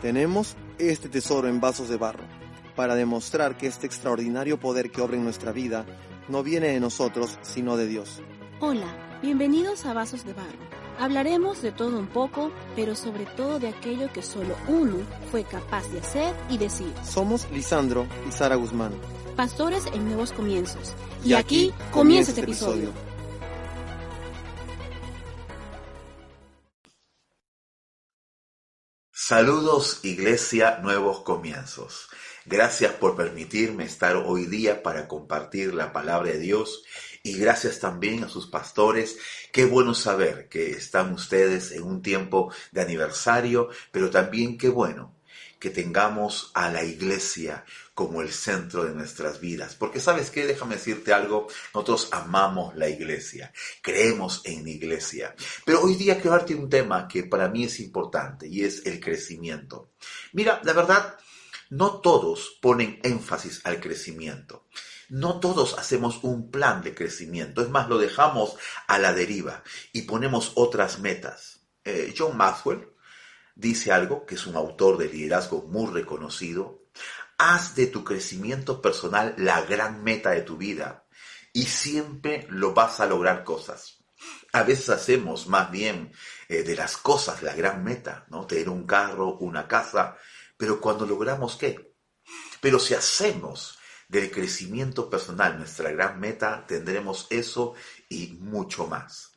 Tenemos este tesoro en vasos de barro para demostrar que este extraordinario poder que obra en nuestra vida no viene de nosotros, sino de Dios. Hola, bienvenidos a Vasos de Barro. Hablaremos de todo un poco, pero sobre todo de aquello que solo uno fue capaz de hacer y decir. Somos Lisandro y Sara Guzmán. Pastores en nuevos comienzos. Y, aquí comienza este episodio. Saludos Iglesia Nuevos Comienzos. Gracias por permitirme estar hoy día para compartir la palabra de Dios y gracias también a sus pastores. Qué bueno saber que están ustedes en un tiempo de aniversario, pero también qué bueno que tengamos a la iglesia como el centro de nuestras vidas. Porque sabes qué, déjame decirte algo, nosotros amamos la iglesia, creemos en la iglesia. Pero hoy día quiero darte un tema que para mí es importante y es el crecimiento. Mira, la verdad, no todos ponen énfasis al crecimiento. No todos hacemos un plan de crecimiento, es más, lo dejamos a la deriva y ponemos otras metas. Eh, John Maxwell dice algo, que es un autor de liderazgo muy reconocido, haz de tu crecimiento personal la gran meta de tu vida y siempre lo vas a lograr cosas. A veces hacemos más bien eh, de las cosas la gran meta, ¿no? Tener un carro, una casa, pero cuando logramos qué? Pero si hacemos del crecimiento personal, nuestra gran meta, tendremos eso y mucho más.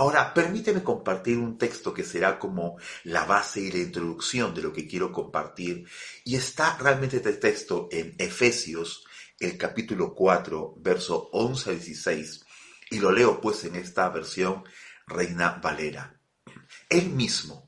Ahora, permíteme compartir un texto que será como la base y la introducción de lo que quiero compartir. Y está realmente este texto en Efesios, el capítulo 4, verso 11 a 16. Y lo leo pues en esta versión Reina Valera. Él mismo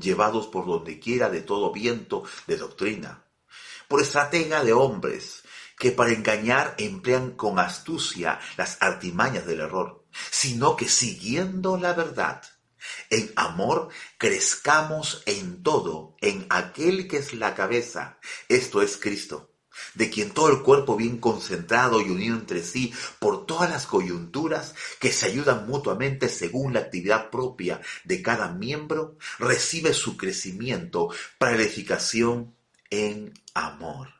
llevados por donde quiera de todo viento de doctrina, por estratega de hombres que para engañar emplean con astucia las artimañas del error, sino que siguiendo la verdad, en amor crezcamos en todo, en aquel que es la cabeza, esto es Cristo de quien todo el cuerpo bien concentrado y unido entre sí por todas las coyunturas que se ayudan mutuamente según la actividad propia de cada miembro, recibe su crecimiento para la edificación en amor.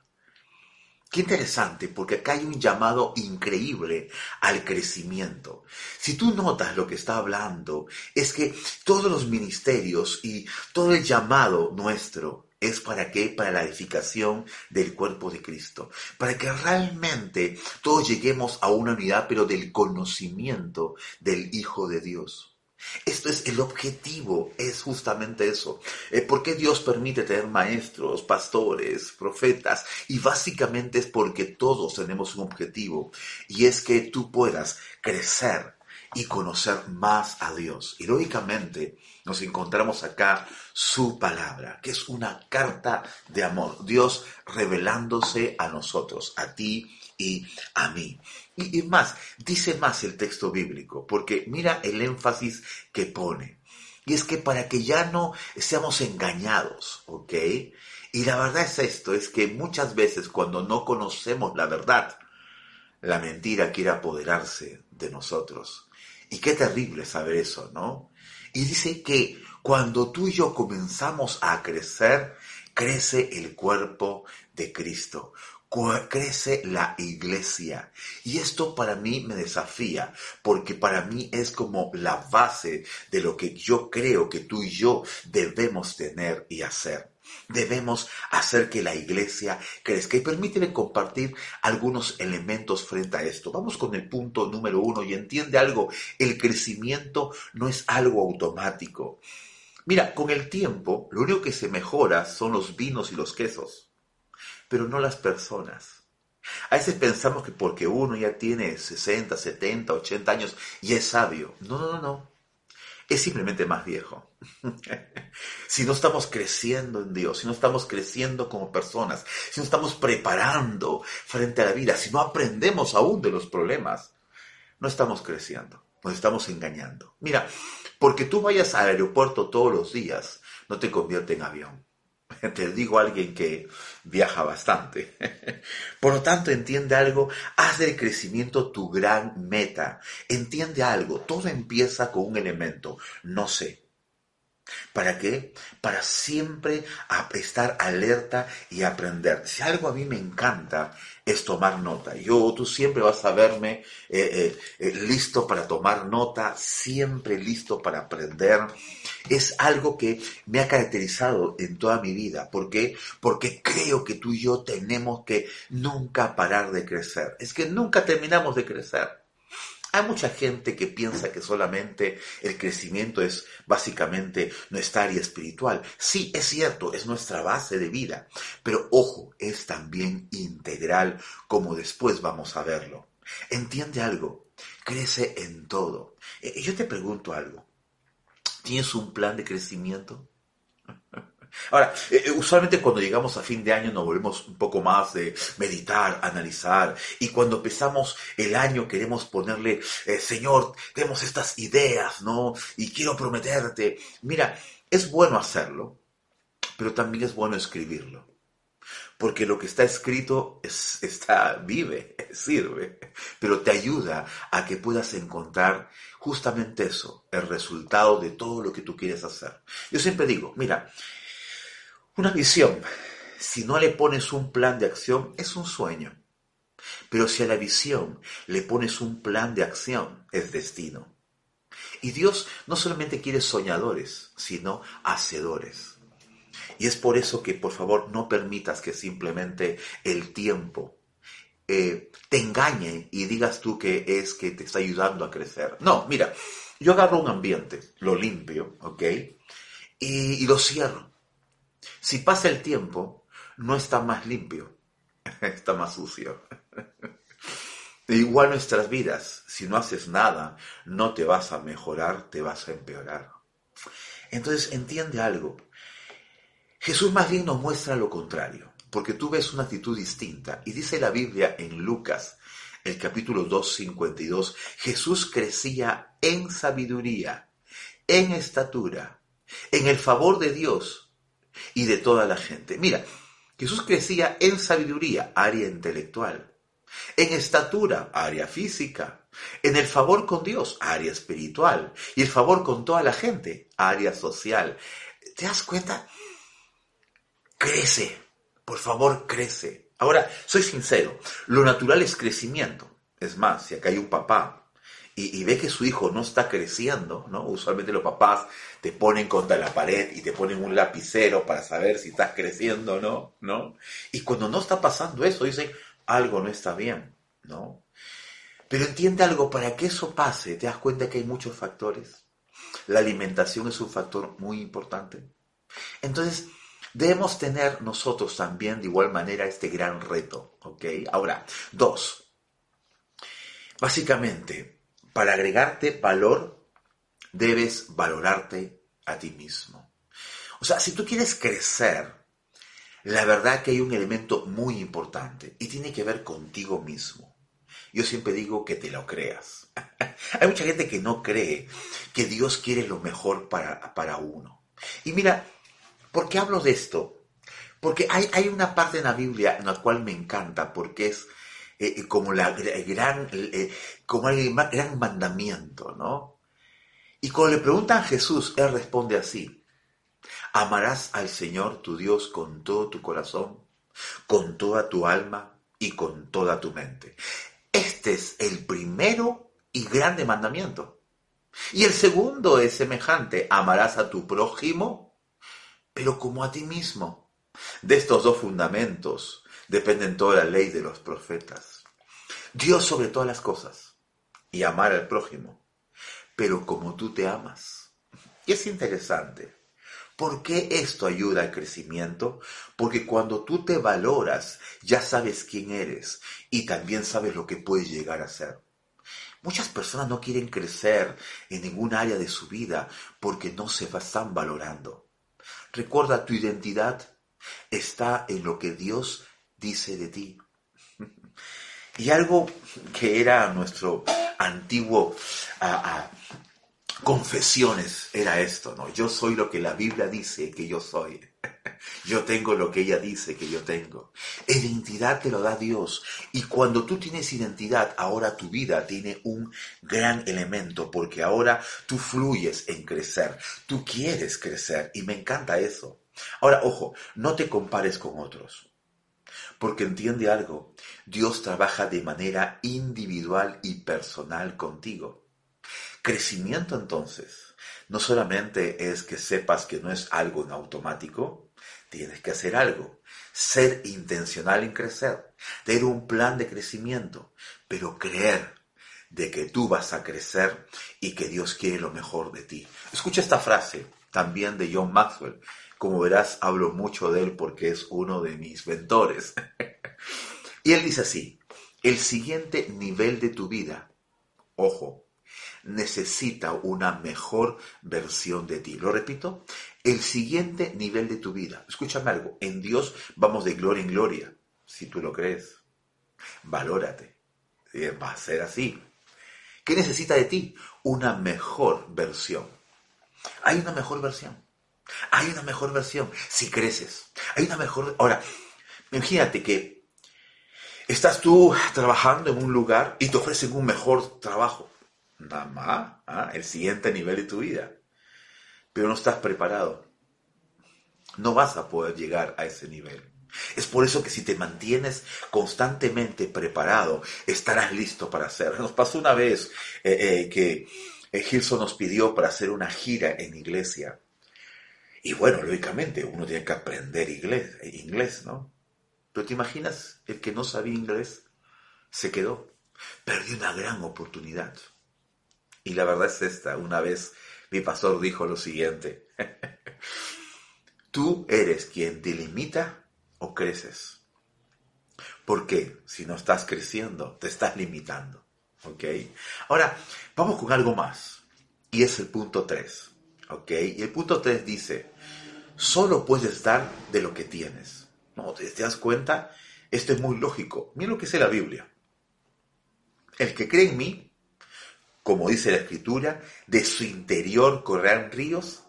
Qué interesante, porque acá hay un llamado increíble al crecimiento. Si tú notas lo que está hablando, es que todos los ministerios y todo el llamado nuestro ¿Es para qué? Para la edificación del cuerpo de Cristo. Para que realmente todos lleguemos a una unidad, pero del conocimiento del Hijo de Dios. Esto es el objetivo, es justamente eso. Eh, ¿Por qué Dios permite tener maestros, pastores, profetas? Y básicamente es porque todos tenemos un objetivo y es que tú puedas crecer y conocer más a Dios. Y lógicamente nos encontramos acá su palabra, que es una carta de amor. Dios revelándose a nosotros, a ti y a mí. Y, más, dice más el texto bíblico, porque mira el énfasis que pone. Y es que para que ya no seamos engañados, ¿ok? Y la verdad es esto, es que muchas veces cuando no conocemos la verdad, la mentira quiere apoderarse de nosotros. Y qué terrible saber eso, ¿no? Y dice que cuando tú y yo comenzamos a crecer, crece el cuerpo de Cristo, crece la iglesia. Y esto para mí me desafía, porque para mí es como la base de lo que yo creo que tú y yo debemos tener y hacer. Debemos hacer que la iglesia crezca. Y permíteme compartir algunos elementos frente a esto. Vamos con el punto número uno y entiende algo. El crecimiento no es algo automático. Mira, con el tiempo, lo único que se mejora son los vinos y los quesos, pero no las personas. A veces pensamos que porque uno ya tiene 60, 70, 80 años y es sabio. No, no, no. Es simplemente más viejo. si no estamos creciendo en Dios, si no estamos creciendo como personas, si no estamos preparando frente a la vida, si no aprendemos aún de los problemas, no estamos creciendo, nos estamos engañando. Mira, porque tú vayas al aeropuerto todos los días, no te convierte en avión. Te digo a alguien que viaja bastante. Por lo tanto, entiende algo, haz del crecimiento tu gran meta. Entiende algo, todo empieza con un elemento, no sé. ¿Para qué? Para siempre estar alerta y aprender. Si algo a mí me encanta es tomar nota. Yo, tú siempre vas a verme eh, eh, eh, listo para tomar nota, siempre listo para aprender. Es algo que me ha caracterizado en toda mi vida. ¿Por qué? Porque creo que tú y yo tenemos que nunca parar de crecer. Es que nunca terminamos de crecer. Hay mucha gente que piensa que solamente el crecimiento es básicamente nuestra área espiritual. Sí, es cierto, es nuestra base de vida, pero ojo, es también integral, como después vamos a verlo. Entiende algo, crece en todo. Eh, yo te pregunto algo, ¿tienes un plan de crecimiento? Ahora, eh, eh, usualmente cuando llegamos a fin de año nos volvemos un poco más de meditar, analizar, y cuando empezamos el año queremos ponerle, eh, Señor, tenemos estas ideas, ¿no? Y quiero prometerte. Mira, es bueno hacerlo, pero también es bueno escribirlo. Porque lo que está escrito es, está, vive, sirve, pero te ayuda a que puedas encontrar justamente eso, el resultado de todo lo que tú quieres hacer. Yo siempre digo, mira, una visión, si no le pones un plan de acción, es un sueño. Pero si a la visión le pones un plan de acción, es destino. Y Dios no solamente quiere soñadores, sino hacedores. Y es por eso que, por favor, no permitas que simplemente el tiempo eh, te engañe y digas tú que es que te está ayudando a crecer. No, mira, yo agarro un ambiente, lo limpio, ¿ok? y lo cierro. Si pasa el tiempo, no está más limpio, está más sucio. Igual nuestras vidas, si no haces nada, no te vas a mejorar, te vas a empeorar. Entonces entiende algo. Jesús más bien nos muestra lo contrario, porque tú ves una actitud distinta. Y dice la Biblia en Lucas, el capítulo 2, 52, Jesús crecía en sabiduría, en estatura, en el favor de Dios y de toda la gente. Mira, Jesús crecía en sabiduría, área intelectual, en estatura, área física, en el favor con Dios, área espiritual, y el favor con toda la gente, área social. ¿Te das cuenta? Crece, por favor, crece. Ahora, soy sincero, lo natural es crecimiento. Es más, si acá hay un papá y, ve que su hijo no está creciendo, ¿no? Usualmente los papás te ponen contra la pared y te ponen un lapicero para saber si estás creciendo o no, ¿no? Y cuando no está pasando eso, dicen, algo no está bien, ¿no? Pero entiende algo, para que eso pase, te das cuenta que hay muchos factores. La alimentación es un factor muy importante. Entonces, debemos tener nosotros también de igual manera este gran reto, ¿ok? Ahora, dos. Básicamente, para agregarte valor, debes valorarte a ti mismo. O sea, si tú quieres crecer, la verdad que hay un elemento muy importante y tiene que ver contigo mismo. Yo siempre digo que te lo creas. hay mucha gente que no cree que Dios quiere lo mejor para, para uno. Y mira, ¿por qué hablo de esto? Porque hay, hay una parte en la Biblia en la cual me encanta, porque es eh, eh, como la gran, eh, como el gran mandamiento, ¿no? Y cuando le preguntan a Jesús, él responde así, amarás al Señor tu Dios con todo tu corazón, con toda tu alma y con toda tu mente. Este es el primero y grande mandamiento. Y el segundo es semejante, amarás a tu prójimo, pero como a ti mismo. De estos dos fundamentos dependen toda la ley de los profetas. Dios sobre todas las cosas y amar al prójimo, pero como tú te amas. Y es interesante. ¿Por qué esto ayuda al crecimiento? Porque cuando tú te valoras, ya sabes quién eres y también sabes lo que puedes llegar a ser. Muchas personas no quieren crecer en ningún área de su vida porque no se están valorando. Recuerda, tu identidad está en lo que Dios dice de ti. Y algo que era nuestro antiguo confesiones era esto, ¿no? Yo soy lo que la Biblia dice que yo soy. Yo tengo lo que ella dice que yo tengo. Identidad te lo da Dios. Y cuando tú tienes identidad, ahora tu vida tiene un gran elemento, porque ahora tú fluyes en crecer. Tú quieres crecer. Y me encanta eso. Ahora, ojo, no te compares con otros. Porque entiende algo, Dios trabaja de manera individual y personal contigo. Crecimiento entonces, no solamente es que sepas que no es algo en automático, tienes que hacer algo, ser intencional en crecer, tener un plan de crecimiento, pero creer de que tú vas a crecer y que Dios quiere lo mejor de ti. Escucha esta frase también de John Maxwell. Como verás, hablo mucho de él porque es uno de mis mentores. y él dice así, el siguiente nivel de tu vida, ojo, necesita una mejor versión de ti. Lo repito, el siguiente nivel de tu vida. Escúchame algo, en Dios vamos de gloria en gloria, si tú lo crees. Valórate. Va a ser así. ¿Qué necesita de ti? Una mejor versión. Hay una mejor versión. Hay una mejor versión si creces. Hay una mejor... Ahora, imagínate que estás tú trabajando en un lugar y te ofrecen un mejor trabajo nada más, ¿ah? el siguiente nivel de tu vida. Pero no estás preparado. No vas a poder llegar a ese nivel. Es por eso que si te mantienes constantemente preparado, estarás listo para hacerlo. Nos pasó una vez eh, eh, que eh, Gilson nos pidió para hacer una gira en iglesia. Y bueno, lógicamente uno tiene que aprender inglés, inglés, ¿no? Pero te imaginas, el que no sabía inglés se quedó. Perdió una gran oportunidad. Y la verdad es esta. Una vez mi pastor dijo lo siguiente. Tú eres quien te limita o creces. ¿Por qué? Si no estás creciendo, te estás limitando. ¿Ok? Ahora, vamos con algo más. Y es el punto 3. ¿Ok? Y el punto 3 dice, solo puedes dar de lo que tienes. ¿No? ¿Te, das cuenta? Esto es muy lógico. Mira lo que dice la Biblia. El que cree en mí, como dice la escritura, de su interior correrán ríos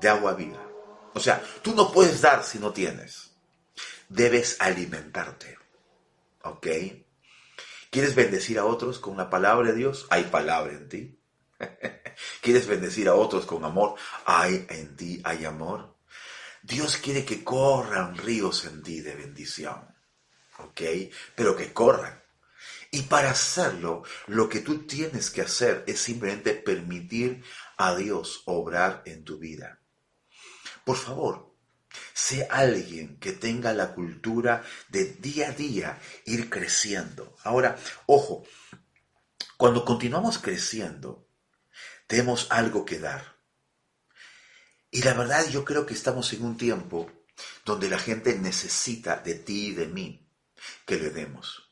de agua viva. O sea, tú no puedes dar si no tienes. Debes alimentarte. ¿Ok? ¿Quieres bendecir a otros con la palabra de Dios? Hay palabra en ti. ¿Quieres bendecir a otros con amor? Hay en ti, hay amor. Dios quiere que corran ríos en ti de bendición. ¿Ok? Pero que corran. Y para hacerlo, lo que tú tienes que hacer es simplemente permitir a Dios obrar en tu vida. Por favor, sé alguien que tenga la cultura de día a día ir creciendo. Ahora, ojo, cuando continuamos creciendo, tenemos algo que dar. Y la verdad yo creo que estamos en un tiempo donde la gente necesita de ti y de mí que le demos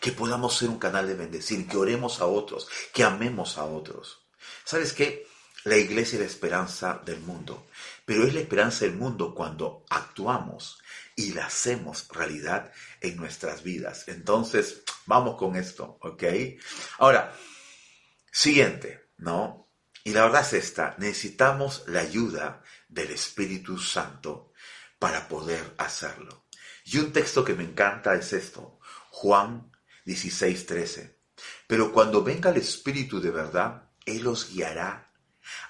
que podamos ser un canal de bendecir, que oremos a otros, que amemos a otros. ¿Sabes qué? La iglesia es la esperanza del mundo, pero es la esperanza del mundo cuando actuamos y la hacemos realidad en nuestras vidas. Entonces, vamos con esto, ¿ok? Ahora, siguiente, ¿no? Y la verdad es esta, necesitamos la ayuda del Espíritu Santo para poder hacerlo. Y un texto que me encanta es esto, Juan 16:13. Pero cuando venga el Espíritu de verdad, Él os guiará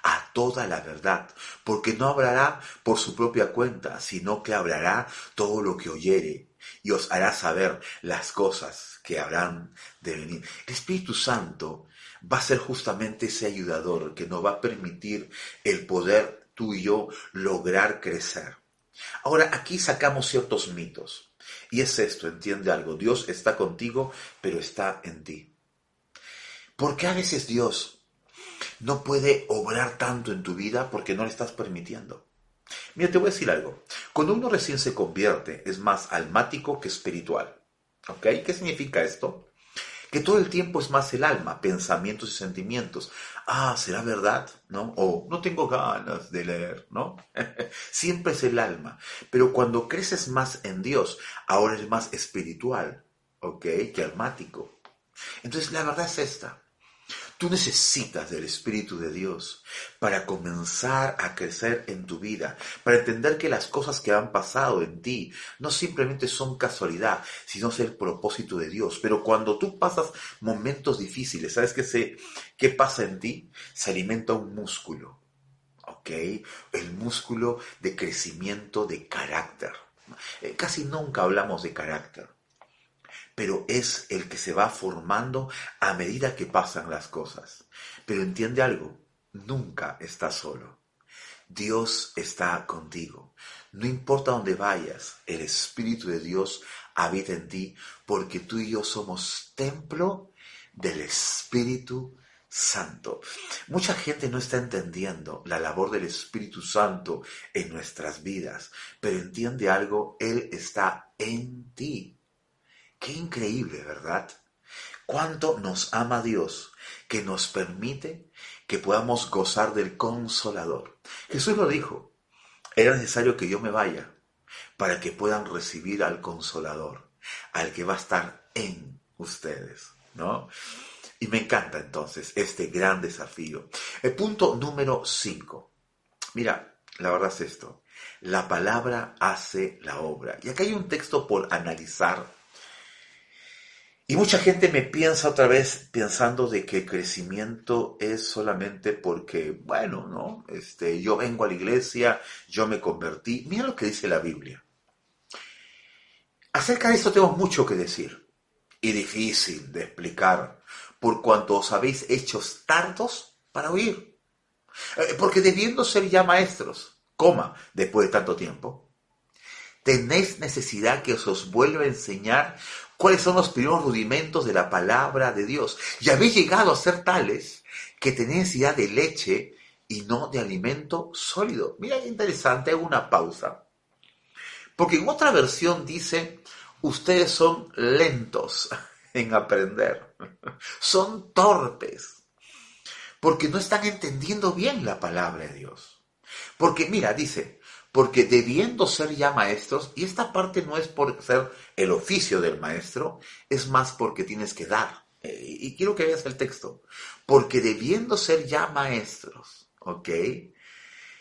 a toda la verdad, porque no hablará por su propia cuenta, sino que hablará todo lo que oyere y os hará saber las cosas que habrán de venir. El Espíritu Santo va a ser justamente ese ayudador que nos va a permitir el poder tú y yo lograr crecer. Ahora, aquí sacamos ciertos mitos. Y es esto, entiende algo, Dios está contigo, pero está en ti. ¿Por qué a veces Dios no puede obrar tanto en tu vida porque no le estás permitiendo? Mira, te voy a decir algo. Cuando uno recién se convierte, es más almático que espiritual. ¿Ok? ¿Qué significa esto? Que todo el tiempo es más el alma, pensamientos y sentimientos. Ah, ¿será verdad? ¿No? O no tengo ganas de leer, ¿no? Siempre es el alma. Pero cuando creces más en Dios, ahora es más espiritual, ¿ok? Que almático. Entonces la verdad es esta. Tú necesitas del Espíritu de Dios para comenzar a crecer en tu vida, para entender que las cosas que han pasado en ti no simplemente son casualidad, sino es el propósito de Dios. Pero cuando tú pasas momentos difíciles, ¿sabes qué, se, qué pasa en ti? Se alimenta un músculo, ¿ok? El músculo de crecimiento de carácter. Eh, casi nunca hablamos de carácter pero es el que se va formando a medida que pasan las cosas. Pero entiende algo, nunca estás solo. Dios está contigo. No importa dónde vayas, el Espíritu de Dios habita en ti porque tú y yo somos templo del Espíritu Santo. Mucha gente no está entendiendo la labor del Espíritu Santo en nuestras vidas, pero entiende algo, Él está en ti. Qué increíble, ¿verdad? Cuánto nos ama Dios que nos permite que podamos gozar del consolador. Jesús lo dijo, era necesario que yo me vaya para que puedan recibir al consolador, al que va a estar en ustedes, ¿no? Y me encanta entonces este gran desafío. El punto número 5. Mira, la verdad es esto. La palabra hace la obra. Y acá hay un texto por analizar y mucha gente me piensa otra vez pensando de que el crecimiento es solamente porque, bueno, ¿no? Este, yo vengo a la iglesia, yo me convertí. Mira lo que dice la Biblia. Acerca de esto tengo mucho que decir y difícil de explicar, por cuanto os habéis hecho tardos para oír. Eh, porque debiendo ser ya maestros, coma, después de tanto tiempo, tenéis necesidad que os vuelva a enseñar cuáles son los primeros rudimentos de la palabra de Dios. Y habéis llegado a ser tales que tenéis ya de leche y no de alimento sólido. Mira qué interesante, hago una pausa. Porque en otra versión dice, ustedes son lentos en aprender, son torpes, porque no están entendiendo bien la palabra de Dios. Porque mira, dice, porque debiendo ser ya maestros, y esta parte no es por ser el oficio del maestro, es más porque tienes que dar. Eh, y quiero que veas el texto. Porque debiendo ser ya maestros, ¿ok?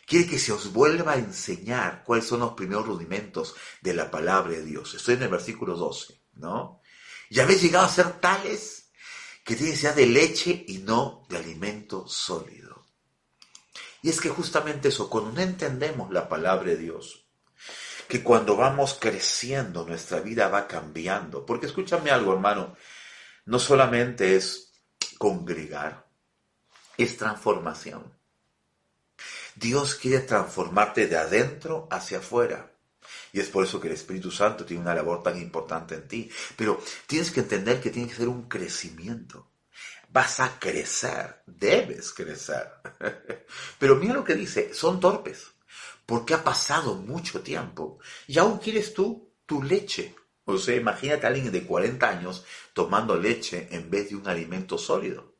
Quiere que se os vuelva a enseñar cuáles son los primeros rudimentos de la palabra de Dios. Estoy en el versículo 12, ¿no? Y habéis llegado a ser tales que tienes ya de leche y no de alimento sólido. Y es que justamente eso, cuando no entendemos la palabra de Dios, que cuando vamos creciendo nuestra vida va cambiando, porque escúchame algo hermano, no solamente es congregar, es transformación. Dios quiere transformarte de adentro hacia afuera. Y es por eso que el Espíritu Santo tiene una labor tan importante en ti. Pero tienes que entender que tiene que ser un crecimiento vas a crecer, debes crecer. Pero mira lo que dice, son torpes, porque ha pasado mucho tiempo y aún quieres tú tu leche. O sea, imagínate a alguien de 40 años tomando leche en vez de un alimento sólido.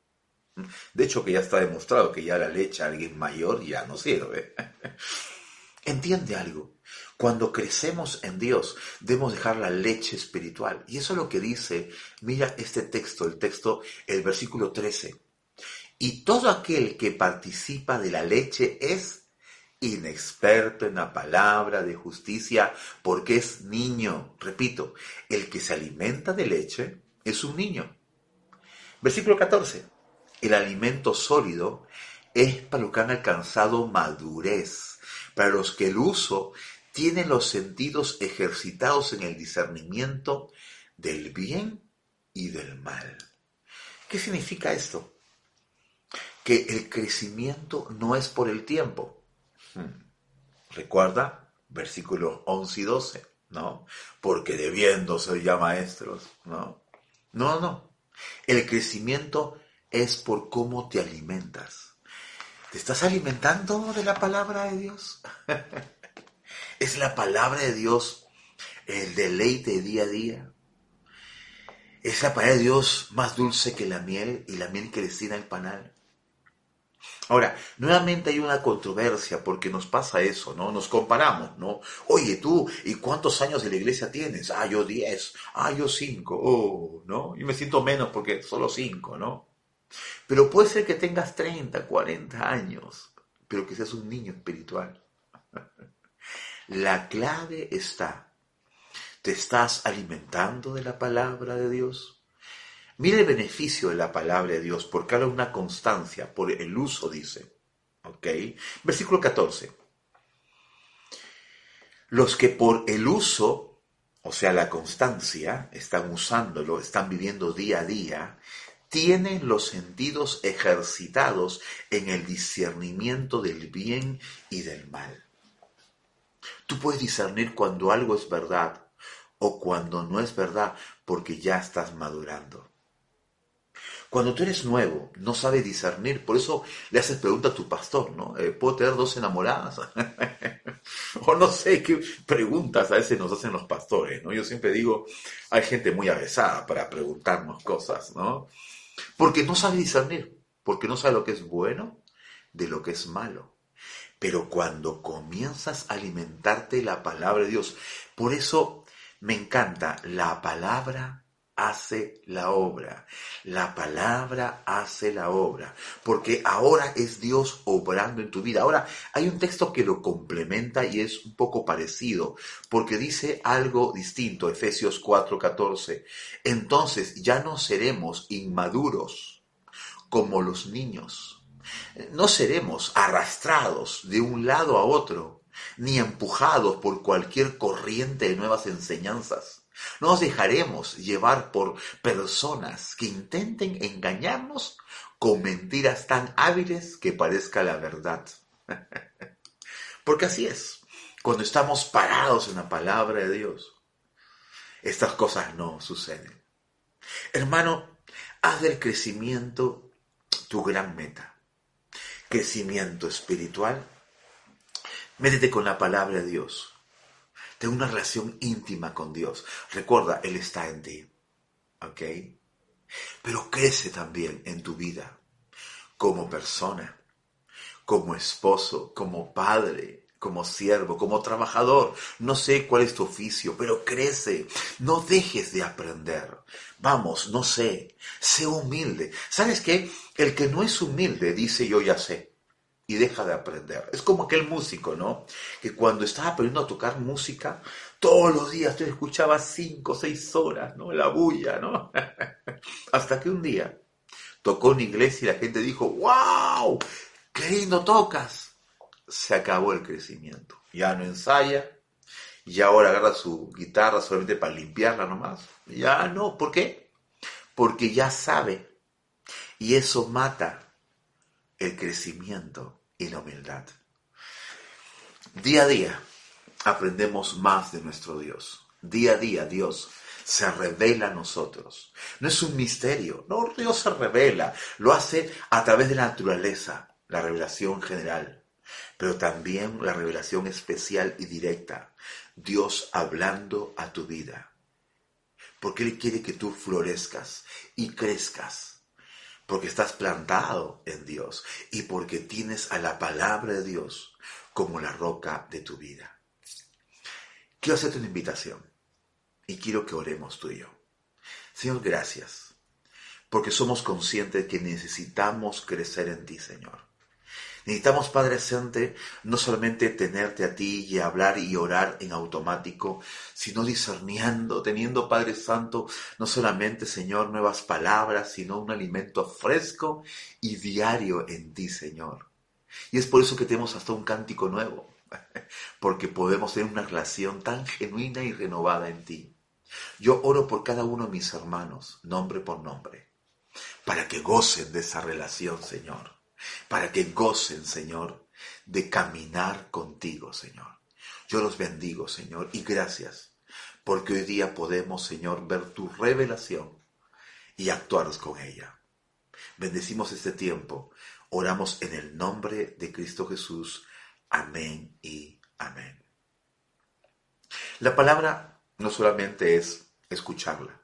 De hecho, que ya está demostrado que ya la leche a alguien mayor ya no sirve. Entiende algo. Cuando crecemos en Dios, debemos dejar la leche espiritual. Y eso es lo que dice, mira este texto, el texto, el versículo 13. Y todo aquel que participa de la leche es inexperto en la palabra de justicia porque es niño. Repito, el que se alimenta de leche es un niño. Versículo 14. El alimento sólido es para los que han alcanzado madurez, para los que el uso tiene los sentidos ejercitados en el discernimiento del bien y del mal. ¿Qué significa esto? Que el crecimiento no es por el tiempo. Hmm. Recuerda versículos 11 y 12, ¿no? Porque debiendo ser ya maestros, ¿no? No, no. El crecimiento es por cómo te alimentas. ¿Te estás alimentando de la palabra de Dios? Es la palabra de Dios el deleite día a día. Es la palabra de Dios más dulce que la miel y la miel que destina el panal. Ahora, nuevamente hay una controversia porque nos pasa eso, ¿no? Nos comparamos, ¿no? Oye, tú, ¿y cuántos años de la iglesia tienes? Ah, yo diez. Ah, yo cinco. Oh, ¿no? Y me siento menos porque solo cinco, ¿no? Pero puede ser que tengas 30, 40 años, pero que seas un niño espiritual. La clave está, ¿te estás alimentando de la palabra de Dios? Mire el beneficio de la palabra de Dios, porque habla una constancia, por el uso, dice. ¿Ok? Versículo 14. Los que por el uso, o sea, la constancia, están usándolo, están viviendo día a día, tienen los sentidos ejercitados en el discernimiento del bien y del mal. Tú puedes discernir cuando algo es verdad o cuando no es verdad porque ya estás madurando. Cuando tú eres nuevo, no sabes discernir, por eso le haces pregunta a tu pastor, ¿no? Eh, ¿Puedo tener dos enamoradas? o no sé qué preguntas a veces nos hacen los pastores, ¿no? Yo siempre digo, hay gente muy avesada para preguntarnos cosas, ¿no? Porque no sabe discernir, porque no sabe lo que es bueno de lo que es malo. Pero cuando comienzas a alimentarte la palabra de Dios, por eso me encanta la palabra hace la obra. La palabra hace la obra. Porque ahora es Dios obrando en tu vida. Ahora hay un texto que lo complementa y es un poco parecido. Porque dice algo distinto. Efesios 4:14. Entonces ya no seremos inmaduros como los niños. No seremos arrastrados de un lado a otro, ni empujados por cualquier corriente de nuevas enseñanzas no nos dejaremos llevar por personas que intenten engañarnos con mentiras tan hábiles que parezca la verdad. Porque así es. Cuando estamos parados en la palabra de Dios, estas cosas no suceden. Hermano, haz del crecimiento tu gran meta. Crecimiento espiritual. Métete con la palabra de Dios Ten una relación íntima con Dios. Recuerda, Él está en ti. ¿Ok? Pero crece también en tu vida como persona, como esposo, como padre, como siervo, como trabajador. No sé cuál es tu oficio, pero crece. No dejes de aprender. Vamos, no sé. Sé humilde. ¿Sabes qué? El que no es humilde dice yo ya sé y deja de aprender. Es como aquel músico, ¿no? Que cuando estaba aprendiendo a tocar música, todos los días tú escuchabas cinco seis horas, ¿no? La bulla, ¿no? Hasta que un día tocó en iglesia y la gente dijo, ¡Wow! ¡Qué lindo tocas! Se acabó el crecimiento. Ya no ensaya, y ahora agarra su guitarra solamente para limpiarla nomás. Ya no, ¿por qué? Porque ya sabe. Y eso mata el crecimiento y la humildad. Día a día aprendemos más de nuestro Dios. Día a día Dios se revela a nosotros. No es un misterio, no, Dios se revela, lo hace a través de la naturaleza, la revelación general, pero también la revelación especial y directa, Dios hablando a tu vida. Porque Él quiere que tú florezcas y crezcas porque estás plantado en Dios y porque tienes a la palabra de Dios como la roca de tu vida. Quiero hacerte una invitación y quiero que oremos tú y yo. Señor, gracias, porque somos conscientes de que necesitamos crecer en ti, Señor. Necesitamos, Padre Santo, no solamente tenerte a ti y hablar y orar en automático, sino discerniendo, teniendo, Padre Santo, no solamente, Señor, nuevas palabras, sino un alimento fresco y diario en ti, Señor. Y es por eso que tenemos hasta un cántico nuevo, porque podemos tener una relación tan genuina y renovada en ti. Yo oro por cada uno de mis hermanos, nombre por nombre, para que gocen de esa relación, Señor para que gocen, Señor, de caminar contigo, Señor. Yo los bendigo, Señor, y gracias, porque hoy día podemos, Señor, ver tu revelación y actuar con ella. Bendecimos este tiempo, oramos en el nombre de Cristo Jesús. Amén y amén. La palabra no solamente es escucharla,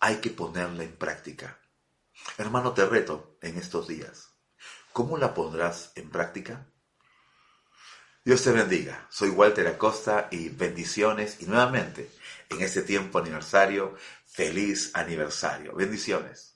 hay que ponerla en práctica. Hermano, te reto en estos días. ¿Cómo la pondrás en práctica? Dios te bendiga. Soy Walter Acosta y bendiciones. Y nuevamente, en este tiempo aniversario, feliz aniversario. Bendiciones.